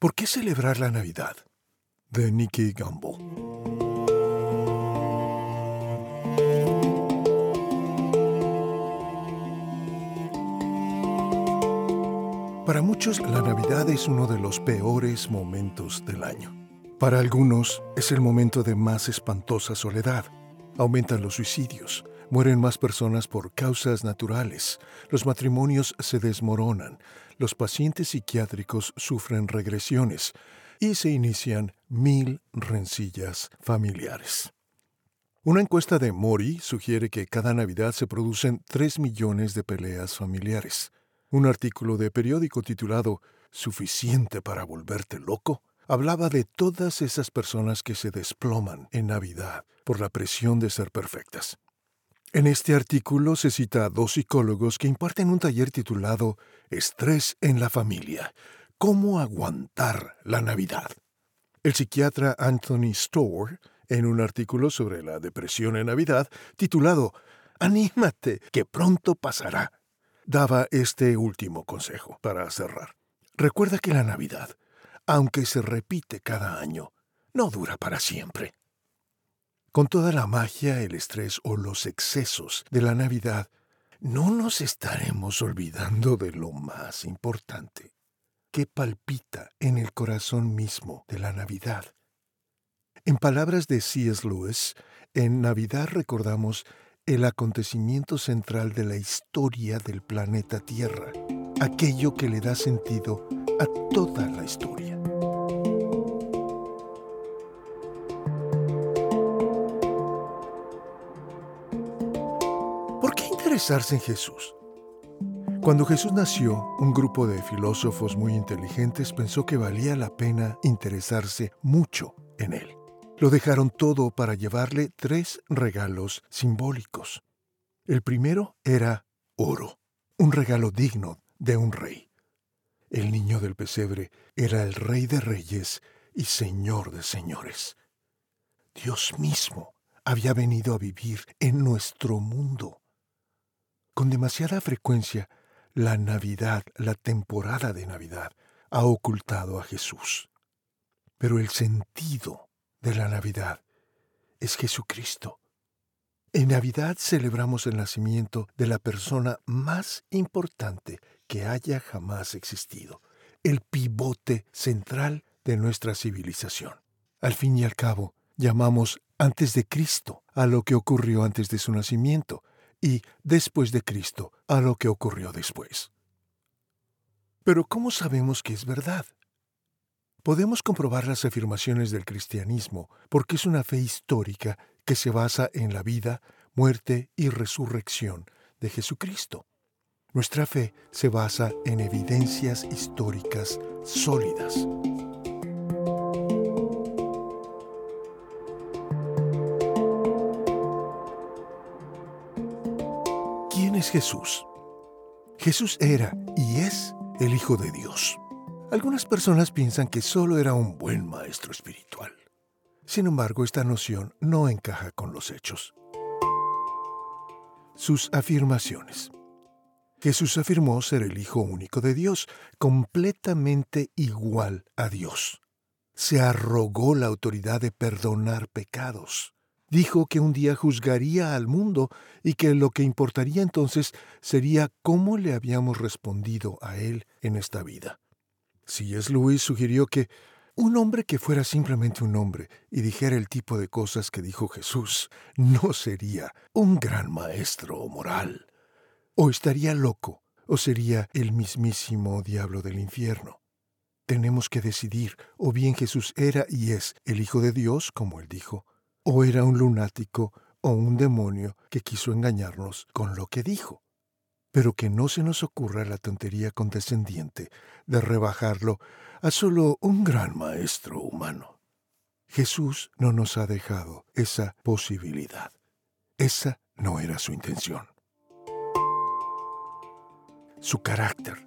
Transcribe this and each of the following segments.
¿Por qué celebrar la Navidad? De Nicky Gumbel. Para muchos, la Navidad es uno de los peores momentos del año. Para algunos, es el momento de más espantosa soledad. Aumentan los suicidios, Mueren más personas por causas naturales, los matrimonios se desmoronan, los pacientes psiquiátricos sufren regresiones y se inician mil rencillas familiares. Una encuesta de Mori sugiere que cada Navidad se producen 3 millones de peleas familiares. Un artículo de periódico titulado ¿Suficiente para volverte loco? hablaba de todas esas personas que se desploman en Navidad por la presión de ser perfectas. En este artículo se cita a dos psicólogos que imparten un taller titulado Estrés en la familia. ¿Cómo aguantar la Navidad? El psiquiatra Anthony Storr, en un artículo sobre la depresión en Navidad, titulado Anímate, que pronto pasará, daba este último consejo para cerrar. Recuerda que la Navidad, aunque se repite cada año, no dura para siempre. Con toda la magia, el estrés o los excesos de la Navidad, no nos estaremos olvidando de lo más importante, que palpita en el corazón mismo de la Navidad. En palabras de C.S. Lewis, en Navidad recordamos el acontecimiento central de la historia del planeta Tierra, aquello que le da sentido a toda la historia. Interesarse en Jesús. Cuando Jesús nació, un grupo de filósofos muy inteligentes pensó que valía la pena interesarse mucho en él. Lo dejaron todo para llevarle tres regalos simbólicos. El primero era oro, un regalo digno de un rey. El niño del pesebre era el rey de reyes y señor de señores. Dios mismo había venido a vivir en nuestro mundo. Con demasiada frecuencia, la Navidad, la temporada de Navidad, ha ocultado a Jesús. Pero el sentido de la Navidad es Jesucristo. En Navidad celebramos el nacimiento de la persona más importante que haya jamás existido, el pivote central de nuestra civilización. Al fin y al cabo, llamamos antes de Cristo a lo que ocurrió antes de su nacimiento, y después de Cristo a lo que ocurrió después. Pero ¿cómo sabemos que es verdad? Podemos comprobar las afirmaciones del cristianismo porque es una fe histórica que se basa en la vida, muerte y resurrección de Jesucristo. Nuestra fe se basa en evidencias históricas sólidas. Es Jesús? Jesús era y es el Hijo de Dios. Algunas personas piensan que solo era un buen maestro espiritual. Sin embargo, esta noción no encaja con los hechos. Sus afirmaciones. Jesús afirmó ser el Hijo único de Dios, completamente igual a Dios. Se arrogó la autoridad de perdonar pecados dijo que un día juzgaría al mundo y que lo que importaría entonces sería cómo le habíamos respondido a él en esta vida. Si es Luis sugirió que un hombre que fuera simplemente un hombre y dijera el tipo de cosas que dijo Jesús no sería un gran maestro moral. O estaría loco, o sería el mismísimo diablo del infierno. Tenemos que decidir, o bien Jesús era y es el Hijo de Dios, como él dijo, o era un lunático o un demonio que quiso engañarnos con lo que dijo. Pero que no se nos ocurra la tontería condescendiente de rebajarlo a solo un gran maestro humano. Jesús no nos ha dejado esa posibilidad. Esa no era su intención. Su carácter.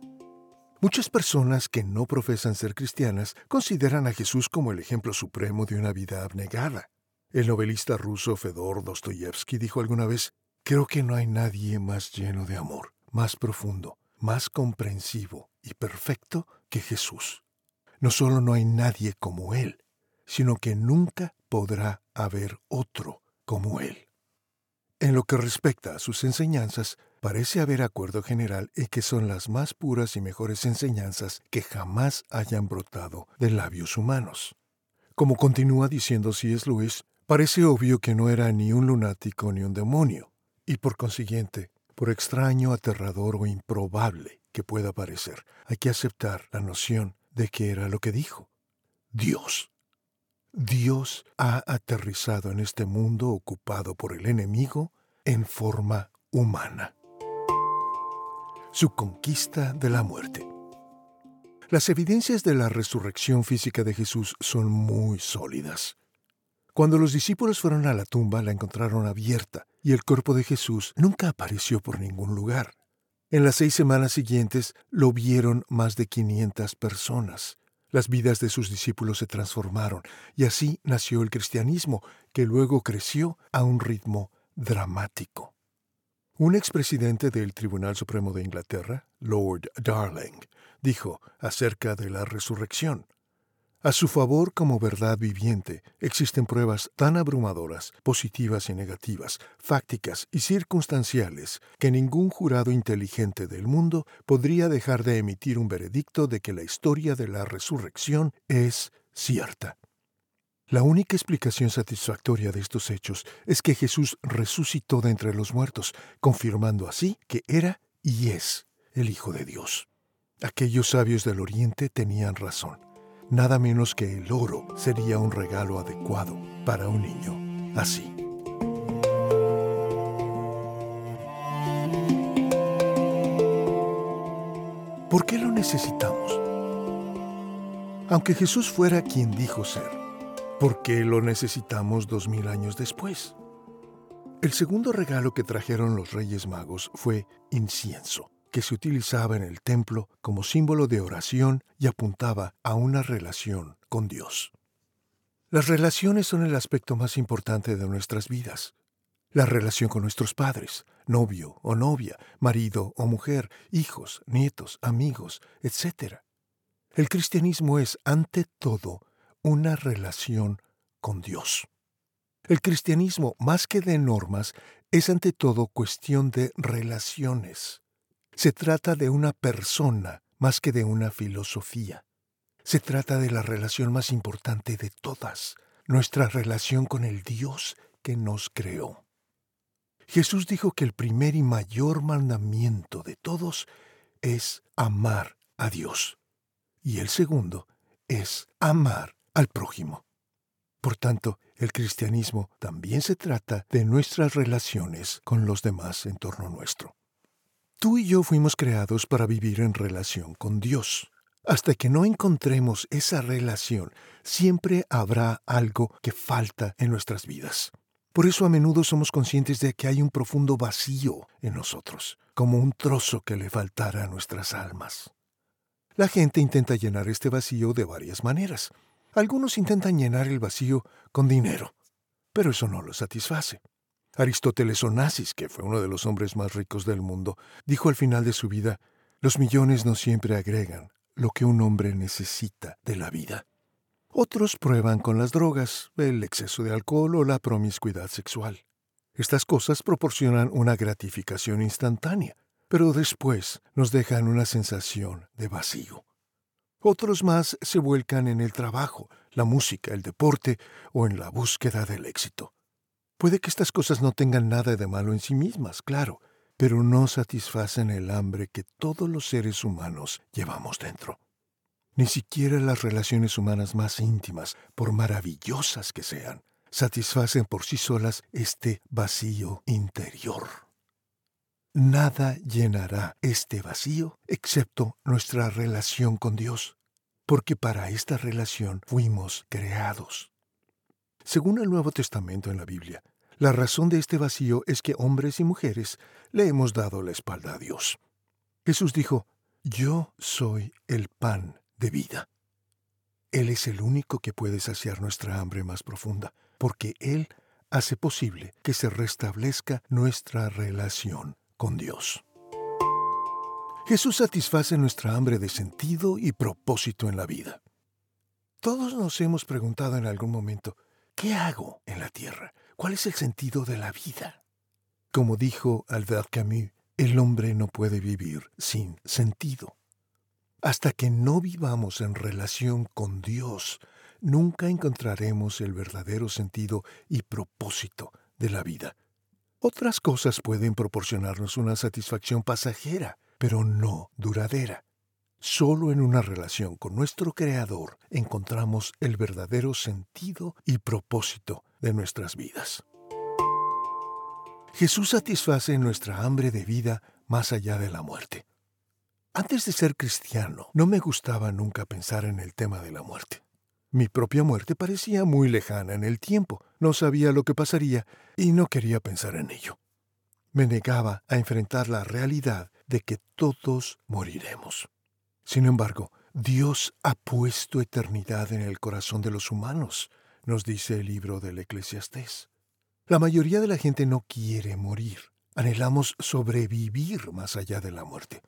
Muchas personas que no profesan ser cristianas consideran a Jesús como el ejemplo supremo de una vida abnegada. El novelista ruso Fedor Dostoyevsky dijo alguna vez, creo que no hay nadie más lleno de amor, más profundo, más comprensivo y perfecto que Jesús. no solo no hay nadie como Él, sino que nunca podrá haber otro como Él. En lo que respecta a sus enseñanzas, parece haber acuerdo general en que son las más puras y mejores enseñanzas que jamás hayan brotado de labios humanos. Como continúa diciendo C.S. Lewis, parece obvio que no era ni un lunático ni un demonio, y por consiguiente, por extraño, aterrador o improbable que pueda parecer, hay que aceptar la noción de que era lo que dijo. Dios. Dios ha aterrizado en este mundo ocupado por el enemigo en forma humana su conquista de la muerte. Las evidencias de la resurrección física de Jesús son muy sólidas. Cuando los discípulos fueron a la tumba la encontraron abierta y el cuerpo de Jesús nunca apareció por ningún lugar. En las seis semanas siguientes lo vieron más de 500 personas. Las vidas de sus discípulos se transformaron y así nació el cristianismo, que luego creció a un ritmo dramático. Un expresidente del Tribunal Supremo de Inglaterra, Lord Darling, dijo acerca de la resurrección, a su favor como verdad viviente existen pruebas tan abrumadoras, positivas y negativas, fácticas y circunstanciales, que ningún jurado inteligente del mundo podría dejar de emitir un veredicto de que la historia de la resurrección es cierta. La única explicación satisfactoria de estos hechos es que Jesús resucitó de entre los muertos, confirmando así que era y es el Hijo de Dios. Aquellos sabios del Oriente tenían razón. Nada menos que el oro sería un regalo adecuado para un niño así. ¿Por qué lo necesitamos? Aunque Jesús fuera quien dijo ser, ¿Por qué lo necesitamos dos mil años después? El segundo regalo que trajeron los Reyes Magos fue incienso, que se utilizaba en el templo como símbolo de oración y apuntaba a una relación con Dios. Las relaciones son el aspecto más importante de nuestras vidas. La relación con nuestros padres, novio o novia, marido o mujer, hijos, nietos, amigos, etc. El cristianismo es, ante todo, una relación con Dios. El cristianismo, más que de normas, es ante todo cuestión de relaciones. Se trata de una persona más que de una filosofía. Se trata de la relación más importante de todas, nuestra relación con el Dios que nos creó. Jesús dijo que el primer y mayor mandamiento de todos es amar a Dios. Y el segundo es amar al prójimo. Por tanto, el cristianismo también se trata de nuestras relaciones con los demás en torno nuestro. Tú y yo fuimos creados para vivir en relación con Dios. Hasta que no encontremos esa relación, siempre habrá algo que falta en nuestras vidas. Por eso a menudo somos conscientes de que hay un profundo vacío en nosotros, como un trozo que le faltara a nuestras almas. La gente intenta llenar este vacío de varias maneras. Algunos intentan llenar el vacío con dinero, pero eso no lo satisface. Aristóteles Onassis, que fue uno de los hombres más ricos del mundo, dijo al final de su vida, los millones no siempre agregan lo que un hombre necesita de la vida. Otros prueban con las drogas, el exceso de alcohol o la promiscuidad sexual. Estas cosas proporcionan una gratificación instantánea, pero después nos dejan una sensación de vacío. Otros más se vuelcan en el trabajo, la música, el deporte o en la búsqueda del éxito. Puede que estas cosas no tengan nada de malo en sí mismas, claro, pero no satisfacen el hambre que todos los seres humanos llevamos dentro. Ni siquiera las relaciones humanas más íntimas, por maravillosas que sean, satisfacen por sí solas este vacío interior. Nada llenará este vacío excepto nuestra relación con Dios, porque para esta relación fuimos creados. Según el Nuevo Testamento en la Biblia, la razón de este vacío es que hombres y mujeres le hemos dado la espalda a Dios. Jesús dijo, Yo soy el pan de vida. Él es el único que puede saciar nuestra hambre más profunda, porque Él hace posible que se restablezca nuestra relación con Dios. Jesús satisface nuestra hambre de sentido y propósito en la vida. Todos nos hemos preguntado en algún momento, ¿qué hago en la tierra? ¿Cuál es el sentido de la vida? Como dijo Albert Camus, el hombre no puede vivir sin sentido. Hasta que no vivamos en relación con Dios, nunca encontraremos el verdadero sentido y propósito de la vida. Otras cosas pueden proporcionarnos una satisfacción pasajera, pero no duradera. Solo en una relación con nuestro Creador encontramos el verdadero sentido y propósito de nuestras vidas. Jesús satisface nuestra hambre de vida más allá de la muerte. Antes de ser cristiano, no me gustaba nunca pensar en el tema de la muerte. Mi propia muerte parecía muy lejana en el tiempo, no sabía lo que pasaría y no quería pensar en ello. Me negaba a enfrentar la realidad de que todos moriremos. Sin embargo, Dios ha puesto eternidad en el corazón de los humanos, nos dice el libro del Eclesiastés. La mayoría de la gente no quiere morir. Anhelamos sobrevivir más allá de la muerte.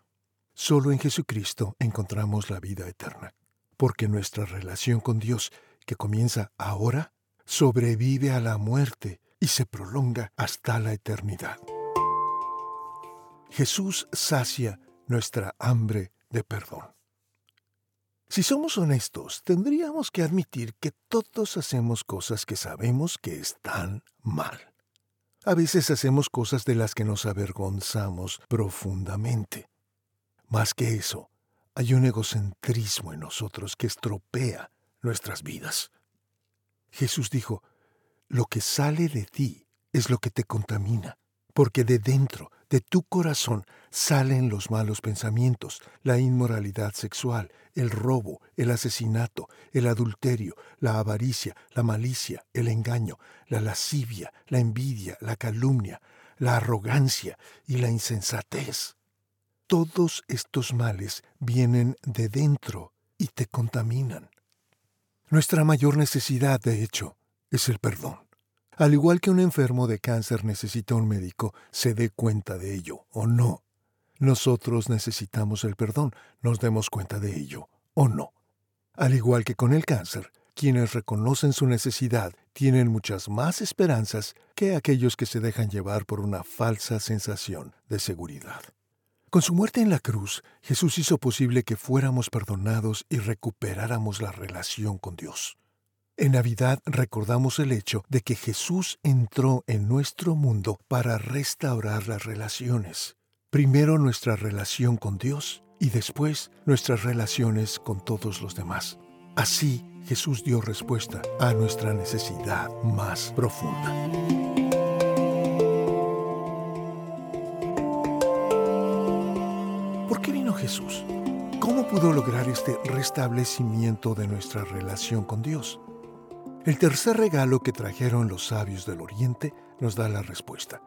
Solo en Jesucristo encontramos la vida eterna, porque nuestra relación con Dios, que comienza ahora, sobrevive a la muerte y se prolonga hasta la eternidad. Jesús sacia nuestra hambre de perdón. Si somos honestos, tendríamos que admitir que todos hacemos cosas que sabemos que están mal. A veces hacemos cosas de las que nos avergonzamos profundamente. Más que eso, hay un egocentrismo en nosotros que estropea nuestras vidas. Jesús dijo, lo que sale de ti es lo que te contamina, porque de dentro, de tu corazón salen los malos pensamientos, la inmoralidad sexual, el robo, el asesinato, el adulterio, la avaricia, la malicia, el engaño, la lascivia, la envidia, la calumnia, la arrogancia y la insensatez. Todos estos males vienen de dentro y te contaminan. Nuestra mayor necesidad, de hecho, es el perdón. Al igual que un enfermo de cáncer necesita un médico, se dé cuenta de ello o no. Nosotros necesitamos el perdón, nos demos cuenta de ello o no. Al igual que con el cáncer, quienes reconocen su necesidad tienen muchas más esperanzas que aquellos que se dejan llevar por una falsa sensación de seguridad. Con su muerte en la cruz, Jesús hizo posible que fuéramos perdonados y recuperáramos la relación con Dios. En Navidad recordamos el hecho de que Jesús entró en nuestro mundo para restaurar las relaciones. Primero nuestra relación con Dios y después nuestras relaciones con todos los demás. Así Jesús dio respuesta a nuestra necesidad más profunda. ¿Por qué vino Jesús? ¿Cómo pudo lograr este restablecimiento de nuestra relación con Dios? El tercer regalo que trajeron los sabios del Oriente nos da la respuesta.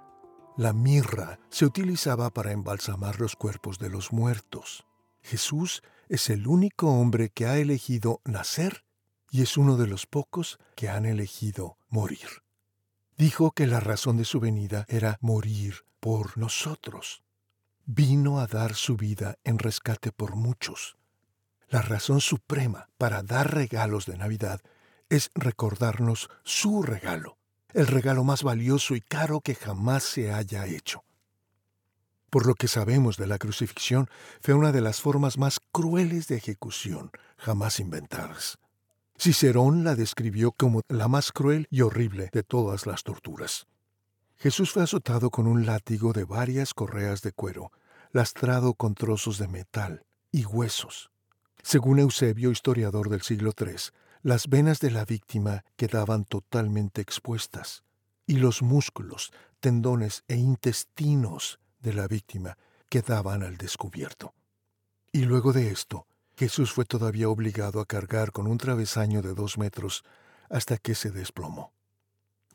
La mirra se utilizaba para embalsamar los cuerpos de los muertos. Jesús es el único hombre que ha elegido nacer y es uno de los pocos que han elegido morir. Dijo que la razón de su venida era morir por nosotros. Vino a dar su vida en rescate por muchos. La razón suprema para dar regalos de Navidad es recordarnos su regalo, el regalo más valioso y caro que jamás se haya hecho. Por lo que sabemos de la crucifixión, fue una de las formas más crueles de ejecución jamás inventadas. Cicerón la describió como la más cruel y horrible de todas las torturas. Jesús fue azotado con un látigo de varias correas de cuero, lastrado con trozos de metal y huesos. Según Eusebio, historiador del siglo III, las venas de la víctima quedaban totalmente expuestas y los músculos, tendones e intestinos de la víctima quedaban al descubierto. Y luego de esto, Jesús fue todavía obligado a cargar con un travesaño de dos metros hasta que se desplomó.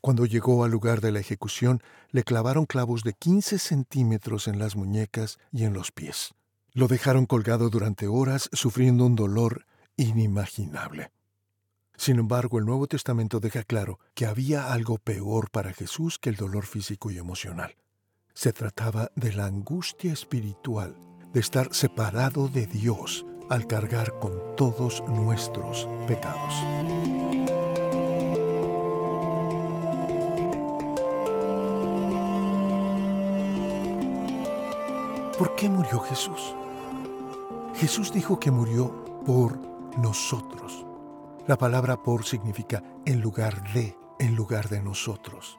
Cuando llegó al lugar de la ejecución, le clavaron clavos de 15 centímetros en las muñecas y en los pies. Lo dejaron colgado durante horas sufriendo un dolor inimaginable. Sin embargo, el Nuevo Testamento deja claro que había algo peor para Jesús que el dolor físico y emocional. Se trataba de la angustia espiritual, de estar separado de Dios al cargar con todos nuestros pecados. ¿Por qué murió Jesús? Jesús dijo que murió por nosotros. La palabra por significa en lugar de, en lugar de nosotros.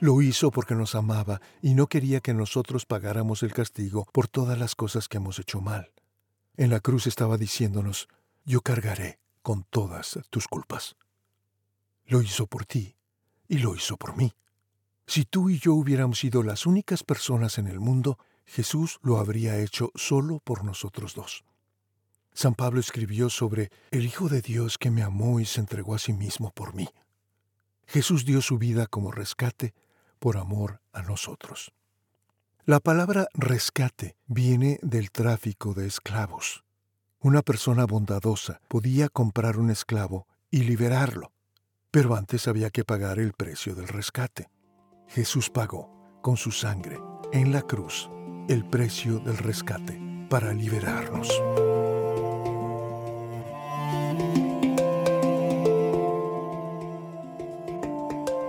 Lo hizo porque nos amaba y no quería que nosotros pagáramos el castigo por todas las cosas que hemos hecho mal. En la cruz estaba diciéndonos, yo cargaré con todas tus culpas. Lo hizo por ti y lo hizo por mí. Si tú y yo hubiéramos sido las únicas personas en el mundo, Jesús lo habría hecho solo por nosotros dos. San Pablo escribió sobre el Hijo de Dios que me amó y se entregó a sí mismo por mí. Jesús dio su vida como rescate por amor a nosotros. La palabra rescate viene del tráfico de esclavos. Una persona bondadosa podía comprar un esclavo y liberarlo, pero antes había que pagar el precio del rescate. Jesús pagó con su sangre en la cruz el precio del rescate para liberarnos.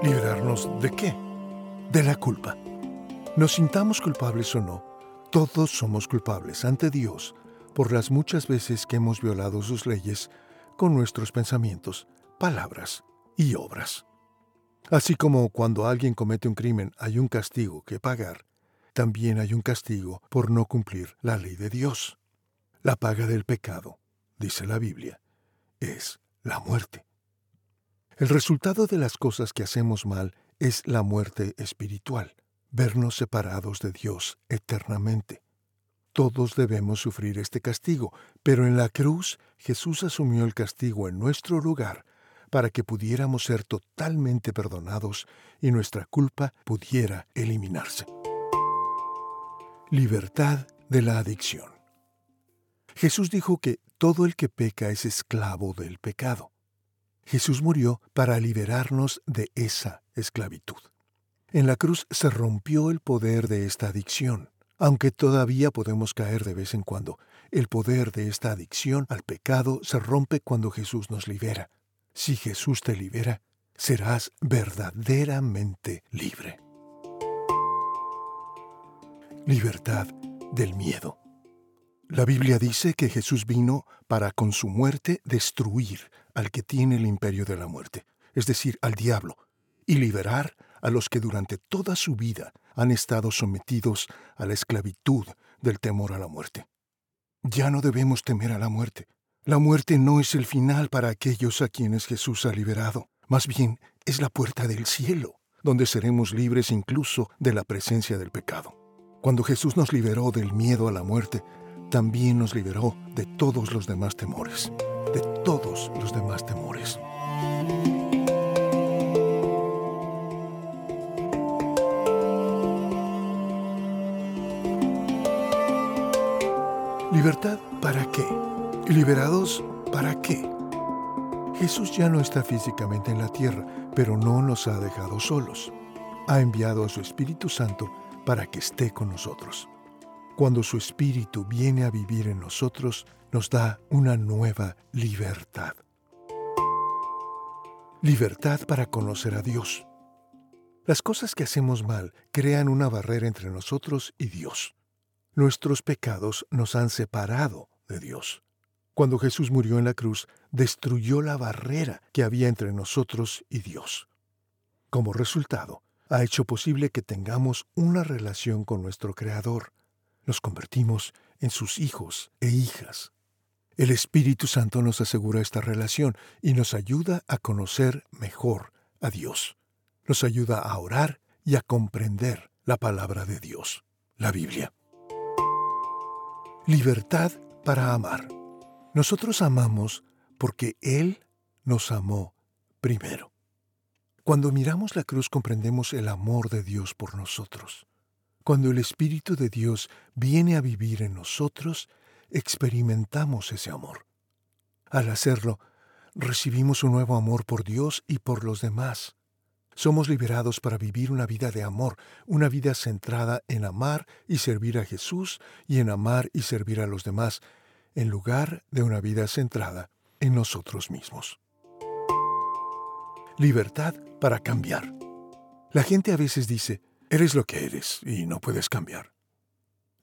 ¿Liberarnos de qué? de la culpa. Nos sintamos culpables o no, todos somos culpables ante Dios por las muchas veces que hemos violado sus leyes con nuestros pensamientos, palabras y obras. Así como cuando alguien comete un crimen hay un castigo que pagar, también hay un castigo por no cumplir la ley de Dios. La paga del pecado, dice la Biblia, es la muerte. El resultado de las cosas que hacemos mal es la muerte espiritual, vernos separados de Dios eternamente. Todos debemos sufrir este castigo, pero en la cruz Jesús asumió el castigo en nuestro lugar para que pudiéramos ser totalmente perdonados y nuestra culpa pudiera eliminarse. Libertad de la adicción. Jesús dijo que todo el que peca es esclavo del pecado. Jesús murió para liberarnos de esa esclavitud. En la cruz se rompió el poder de esta adicción, aunque todavía podemos caer de vez en cuando. El poder de esta adicción al pecado se rompe cuando Jesús nos libera. Si Jesús te libera, serás verdaderamente libre. Libertad del miedo. La Biblia dice que Jesús vino para con su muerte destruir al que tiene el imperio de la muerte, es decir, al diablo, y liberar a los que durante toda su vida han estado sometidos a la esclavitud del temor a la muerte. Ya no debemos temer a la muerte. La muerte no es el final para aquellos a quienes Jesús ha liberado, más bien es la puerta del cielo, donde seremos libres incluso de la presencia del pecado. Cuando Jesús nos liberó del miedo a la muerte, también nos liberó de todos los demás temores, de todos los demás temores. ¿Libertad para qué? ¿Liberados para qué? Jesús ya no está físicamente en la tierra, pero no nos ha dejado solos. Ha enviado a su Espíritu Santo para que esté con nosotros. Cuando su Espíritu viene a vivir en nosotros, nos da una nueva libertad. Libertad para conocer a Dios. Las cosas que hacemos mal crean una barrera entre nosotros y Dios. Nuestros pecados nos han separado de Dios. Cuando Jesús murió en la cruz, destruyó la barrera que había entre nosotros y Dios. Como resultado, ha hecho posible que tengamos una relación con nuestro Creador, nos convertimos en sus hijos e hijas. El Espíritu Santo nos asegura esta relación y nos ayuda a conocer mejor a Dios. Nos ayuda a orar y a comprender la palabra de Dios, la Biblia. Libertad para amar. Nosotros amamos porque Él nos amó primero. Cuando miramos la cruz comprendemos el amor de Dios por nosotros. Cuando el Espíritu de Dios viene a vivir en nosotros, experimentamos ese amor. Al hacerlo, recibimos un nuevo amor por Dios y por los demás. Somos liberados para vivir una vida de amor, una vida centrada en amar y servir a Jesús y en amar y servir a los demás, en lugar de una vida centrada en nosotros mismos. Libertad para cambiar. La gente a veces dice, eres lo que eres y no puedes cambiar.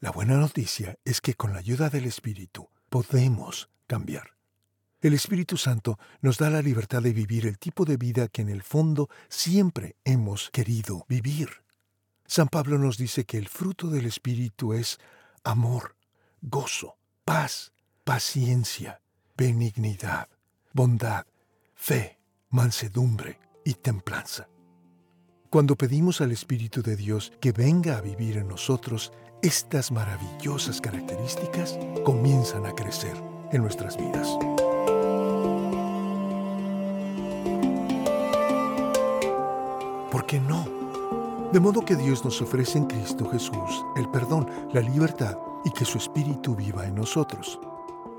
La buena noticia es que con la ayuda del Espíritu podemos cambiar. El Espíritu Santo nos da la libertad de vivir el tipo de vida que en el fondo siempre hemos querido vivir. San Pablo nos dice que el fruto del Espíritu es amor, gozo, paz, paciencia, benignidad, bondad, fe, mansedumbre y templanza. Cuando pedimos al Espíritu de Dios que venga a vivir en nosotros, estas maravillosas características comienzan a crecer en nuestras vidas. ¿Por qué no? De modo que Dios nos ofrece en Cristo Jesús el perdón, la libertad y que su Espíritu viva en nosotros.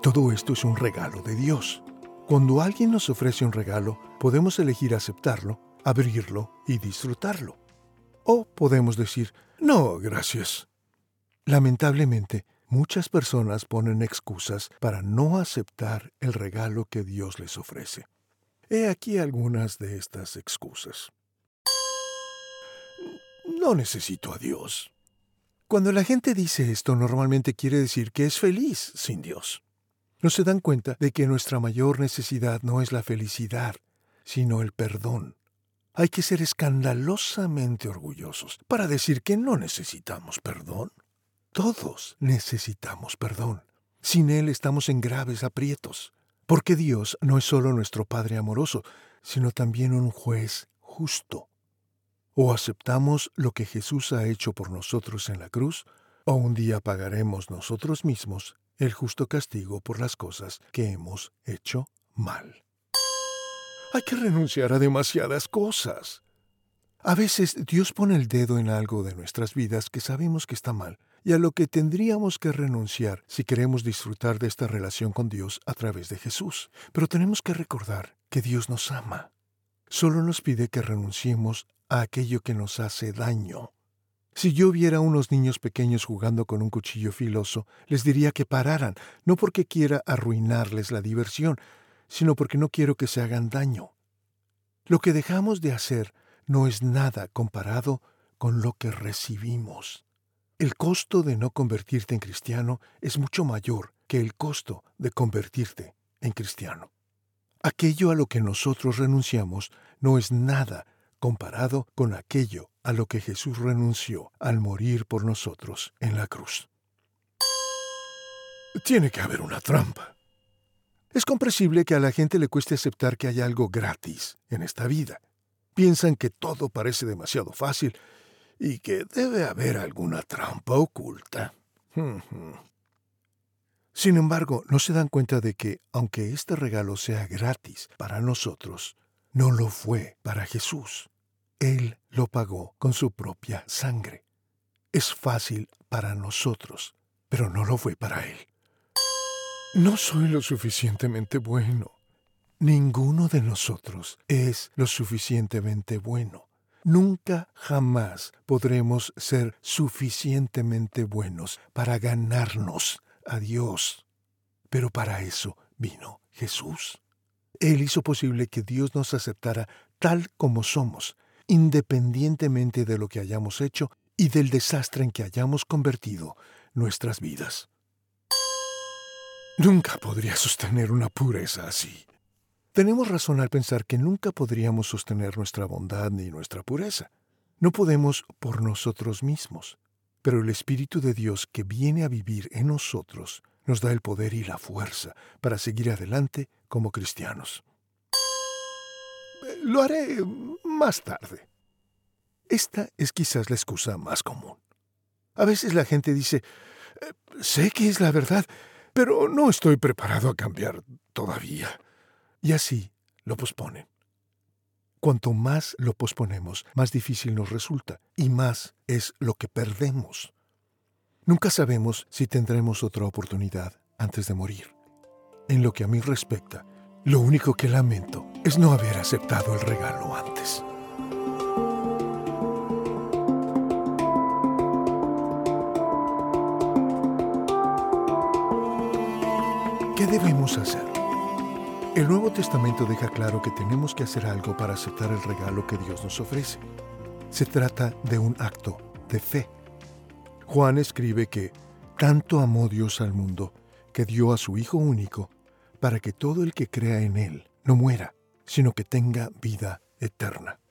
Todo esto es un regalo de Dios. Cuando alguien nos ofrece un regalo, podemos elegir aceptarlo abrirlo y disfrutarlo. O podemos decir, no, gracias. Lamentablemente, muchas personas ponen excusas para no aceptar el regalo que Dios les ofrece. He aquí algunas de estas excusas. No necesito a Dios. Cuando la gente dice esto, normalmente quiere decir que es feliz sin Dios. No se dan cuenta de que nuestra mayor necesidad no es la felicidad, sino el perdón hay que ser escandalosamente orgullosos para decir que no necesitamos perdón. Todos necesitamos perdón. Sin Él estamos en graves aprietos, porque Dios no es solo nuestro Padre amoroso, sino también un juez justo. O aceptamos lo que Jesús ha hecho por nosotros en la cruz, o un día pagaremos nosotros mismos el justo castigo por las cosas que hemos hecho mal. Hay que renunciar a demasiadas cosas. A veces Dios pone el dedo en algo de nuestras vidas que sabemos que está mal y a lo que tendríamos que renunciar si queremos disfrutar de esta relación con Dios a través de Jesús. Pero tenemos que recordar que Dios nos ama. Solo nos pide que renunciemos a aquello que nos hace daño. Si yo viera a unos niños pequeños jugando con un cuchillo filoso, les diría que pararan, no porque quiera arruinarles la diversión, sino porque no quiero que se hagan daño. Lo que dejamos de hacer no es nada comparado con lo que recibimos. El costo de no convertirte en cristiano es mucho mayor que el costo de convertirte en cristiano. Aquello a lo que nosotros renunciamos no es nada comparado con aquello a lo que Jesús renunció al morir por nosotros en la cruz. Tiene que haber una trampa. Es comprensible que a la gente le cueste aceptar que hay algo gratis en esta vida. Piensan que todo parece demasiado fácil y que debe haber alguna trampa oculta. Sin embargo, no se dan cuenta de que, aunque este regalo sea gratis para nosotros, no lo fue para Jesús. Él lo pagó con su propia sangre. Es fácil para nosotros, pero no lo fue para Él. No soy lo suficientemente bueno. Ninguno de nosotros es lo suficientemente bueno. Nunca jamás podremos ser suficientemente buenos para ganarnos a Dios. Pero para eso vino Jesús. Él hizo posible que Dios nos aceptara tal como somos, independientemente de lo que hayamos hecho y del desastre en que hayamos convertido nuestras vidas. Nunca podría sostener una pureza así. Tenemos razón al pensar que nunca podríamos sostener nuestra bondad ni nuestra pureza. No podemos por nosotros mismos, pero el Espíritu de Dios que viene a vivir en nosotros nos da el poder y la fuerza para seguir adelante como cristianos. Lo haré más tarde. Esta es quizás la excusa más común. A veces la gente dice, eh, sé que es la verdad, pero no estoy preparado a cambiar todavía. Y así lo posponen. Cuanto más lo posponemos, más difícil nos resulta y más es lo que perdemos. Nunca sabemos si tendremos otra oportunidad antes de morir. En lo que a mí respecta, lo único que lamento es no haber aceptado el regalo antes. ¿Qué debemos hacer? El Nuevo Testamento deja claro que tenemos que hacer algo para aceptar el regalo que Dios nos ofrece. Se trata de un acto de fe. Juan escribe que tanto amó Dios al mundo que dio a su Hijo único para que todo el que crea en Él no muera, sino que tenga vida eterna.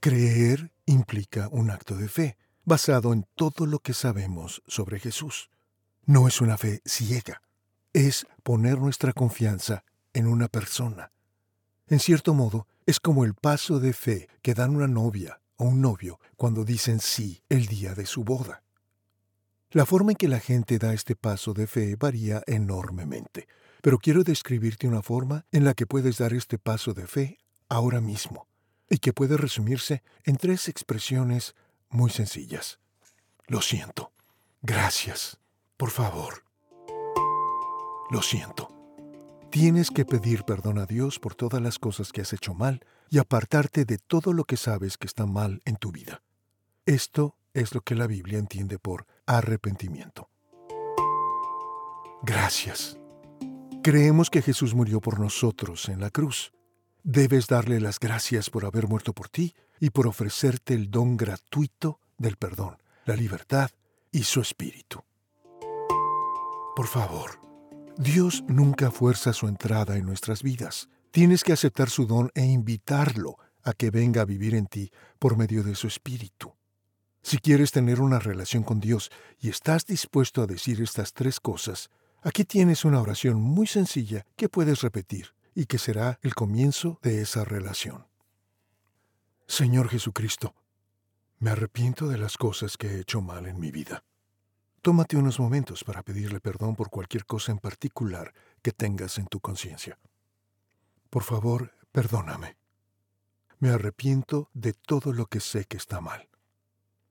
Creer implica un acto de fe, basado en todo lo que sabemos sobre Jesús. No es una fe ciega, es poner nuestra confianza en una persona. En cierto modo, es como el paso de fe que dan una novia o un novio cuando dicen sí el día de su boda. La forma en que la gente da este paso de fe varía enormemente, pero quiero describirte una forma en la que puedes dar este paso de fe ahora mismo y que puede resumirse en tres expresiones muy sencillas. Lo siento. Gracias. Por favor. Lo siento. Tienes que pedir perdón a Dios por todas las cosas que has hecho mal y apartarte de todo lo que sabes que está mal en tu vida. Esto es lo que la Biblia entiende por arrepentimiento. Gracias. Creemos que Jesús murió por nosotros en la cruz. Debes darle las gracias por haber muerto por ti y por ofrecerte el don gratuito del perdón, la libertad y su espíritu. Por favor, Dios nunca fuerza su entrada en nuestras vidas. Tienes que aceptar su don e invitarlo a que venga a vivir en ti por medio de su espíritu. Si quieres tener una relación con Dios y estás dispuesto a decir estas tres cosas, aquí tienes una oración muy sencilla que puedes repetir y que será el comienzo de esa relación. Señor Jesucristo, me arrepiento de las cosas que he hecho mal en mi vida. Tómate unos momentos para pedirle perdón por cualquier cosa en particular que tengas en tu conciencia. Por favor, perdóname. Me arrepiento de todo lo que sé que está mal.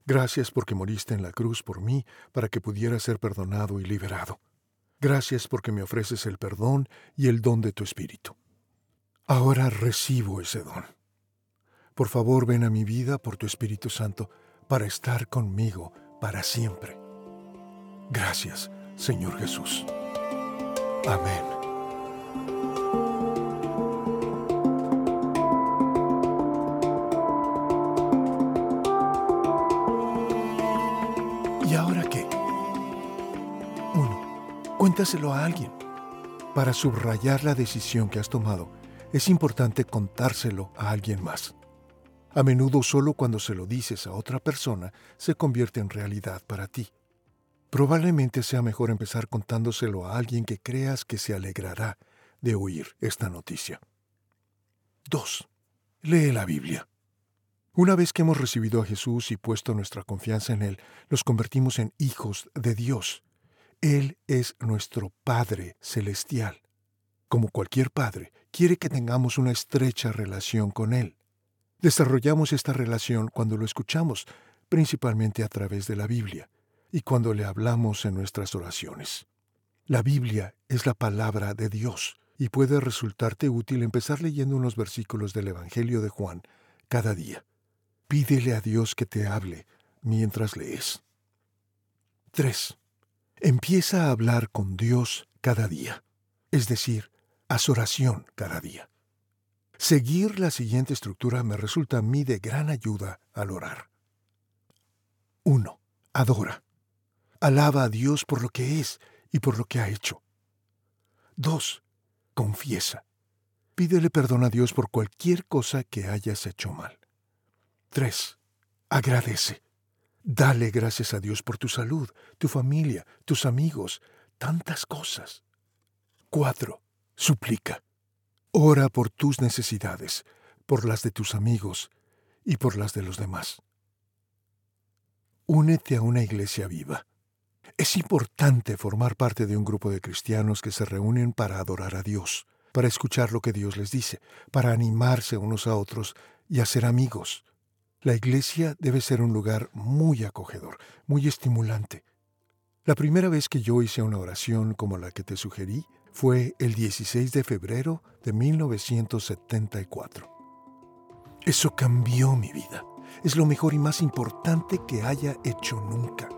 Gracias porque moriste en la cruz por mí para que pudiera ser perdonado y liberado. Gracias porque me ofreces el perdón y el don de tu Espíritu. Ahora recibo ese don. Por favor, ven a mi vida por tu Espíritu Santo para estar conmigo para siempre. Gracias, Señor Jesús. Amén. ¿Y ahora qué? Cuéntaselo a alguien. Para subrayar la decisión que has tomado, es importante contárselo a alguien más. A menudo solo cuando se lo dices a otra persona se convierte en realidad para ti. Probablemente sea mejor empezar contándoselo a alguien que creas que se alegrará de oír esta noticia. 2. Lee la Biblia. Una vez que hemos recibido a Jesús y puesto nuestra confianza en Él, nos convertimos en hijos de Dios. Él es nuestro Padre Celestial. Como cualquier padre, quiere que tengamos una estrecha relación con Él. Desarrollamos esta relación cuando lo escuchamos, principalmente a través de la Biblia, y cuando le hablamos en nuestras oraciones. La Biblia es la palabra de Dios y puede resultarte útil empezar leyendo unos versículos del Evangelio de Juan cada día. Pídele a Dios que te hable mientras lees. 3. Empieza a hablar con Dios cada día, es decir, haz oración cada día. Seguir la siguiente estructura me resulta a mí de gran ayuda al orar. 1. Adora. Alaba a Dios por lo que es y por lo que ha hecho. 2. Confiesa. Pídele perdón a Dios por cualquier cosa que hayas hecho mal. 3. Agradece. Dale gracias a Dios por tu salud, tu familia, tus amigos, tantas cosas. 4. Suplica. Ora por tus necesidades, por las de tus amigos y por las de los demás. Únete a una iglesia viva. Es importante formar parte de un grupo de cristianos que se reúnen para adorar a Dios, para escuchar lo que Dios les dice, para animarse unos a otros y hacer amigos. La iglesia debe ser un lugar muy acogedor, muy estimulante. La primera vez que yo hice una oración como la que te sugerí fue el 16 de febrero de 1974. Eso cambió mi vida. Es lo mejor y más importante que haya hecho nunca.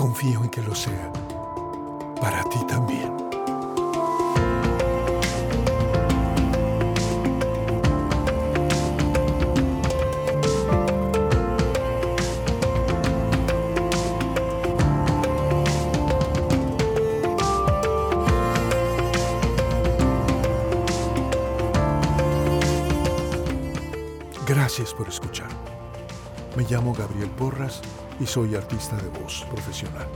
Confío en que lo sea. Para ti también. Gracias por escuchar. Me llamo Gabriel Porras y soy artista de voz profesional.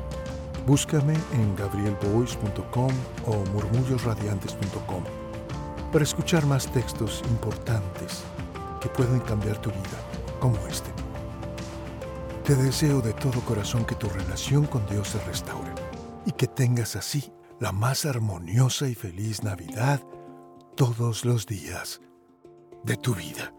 Búscame en gabrielvoice.com o murmullosradiantes.com para escuchar más textos importantes que pueden cambiar tu vida, como este. Te deseo de todo corazón que tu relación con Dios se restaure y que tengas así la más armoniosa y feliz Navidad todos los días de tu vida.